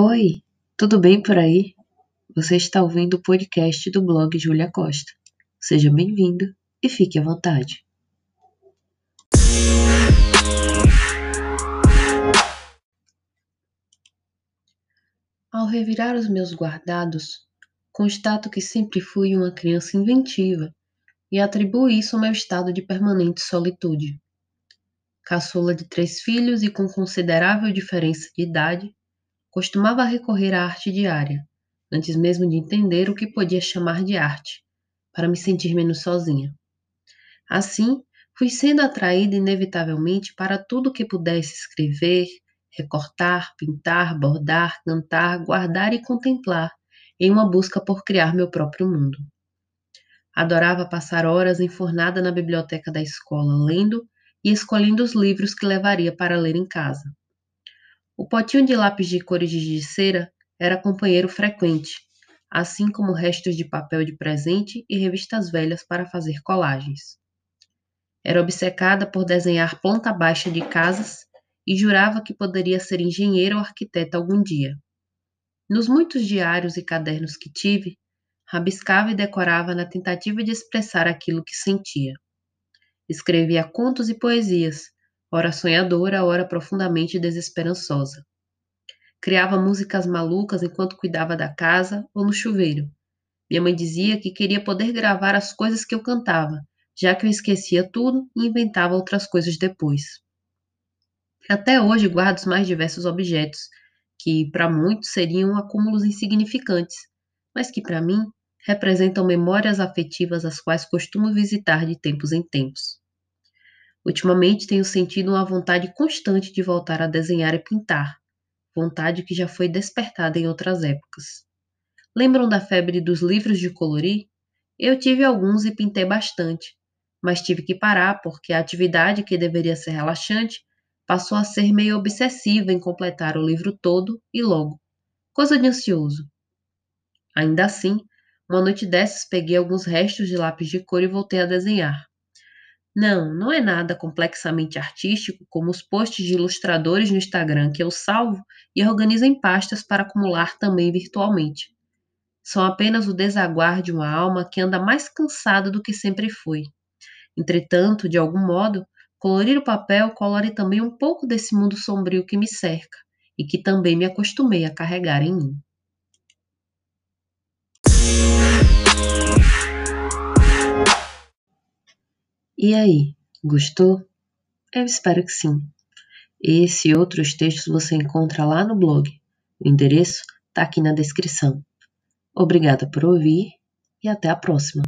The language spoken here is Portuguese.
Oi, tudo bem por aí? Você está ouvindo o podcast do blog Julia Costa. Seja bem-vindo e fique à vontade. Ao revirar os meus guardados, constato que sempre fui uma criança inventiva e atribuo isso ao meu estado de permanente solitude. Caçula de três filhos e com considerável diferença de idade, costumava recorrer à arte diária, antes mesmo de entender o que podia chamar de arte, para me sentir menos sozinha. Assim, fui sendo atraída inevitavelmente para tudo que pudesse escrever, recortar, pintar, bordar, cantar, guardar e contemplar, em uma busca por criar meu próprio mundo. Adorava passar horas enfornada na biblioteca da escola, lendo e escolhendo os livros que levaria para ler em casa. O potinho de lápis de cor giz de cera era companheiro frequente, assim como restos de papel de presente e revistas velhas para fazer colagens. Era obcecada por desenhar planta baixa de casas e jurava que poderia ser engenheira ou arquiteta algum dia. Nos muitos diários e cadernos que tive, rabiscava e decorava na tentativa de expressar aquilo que sentia. Escrevia contos e poesias, ora sonhadora, ora profundamente desesperançosa. Criava músicas malucas enquanto cuidava da casa ou no chuveiro. Minha mãe dizia que queria poder gravar as coisas que eu cantava, já que eu esquecia tudo e inventava outras coisas depois. Até hoje guardo os mais diversos objetos, que para muitos seriam acúmulos insignificantes, mas que para mim representam memórias afetivas as quais costumo visitar de tempos em tempos. Ultimamente tenho sentido uma vontade constante de voltar a desenhar e pintar, vontade que já foi despertada em outras épocas. Lembram da febre dos livros de colorir? Eu tive alguns e pintei bastante, mas tive que parar porque a atividade que deveria ser relaxante passou a ser meio obsessiva em completar o livro todo e logo. Coisa de ansioso. Ainda assim, uma noite dessas peguei alguns restos de lápis de cor e voltei a desenhar. Não, não é nada complexamente artístico como os posts de ilustradores no Instagram que eu salvo e organizo em pastas para acumular também virtualmente. São apenas o desaguar de uma alma que anda mais cansada do que sempre foi. Entretanto, de algum modo, colorir o papel colore também um pouco desse mundo sombrio que me cerca e que também me acostumei a carregar em mim. E aí, gostou? Eu espero que sim. Esse e outros textos você encontra lá no blog. O endereço está aqui na descrição. Obrigada por ouvir e até a próxima.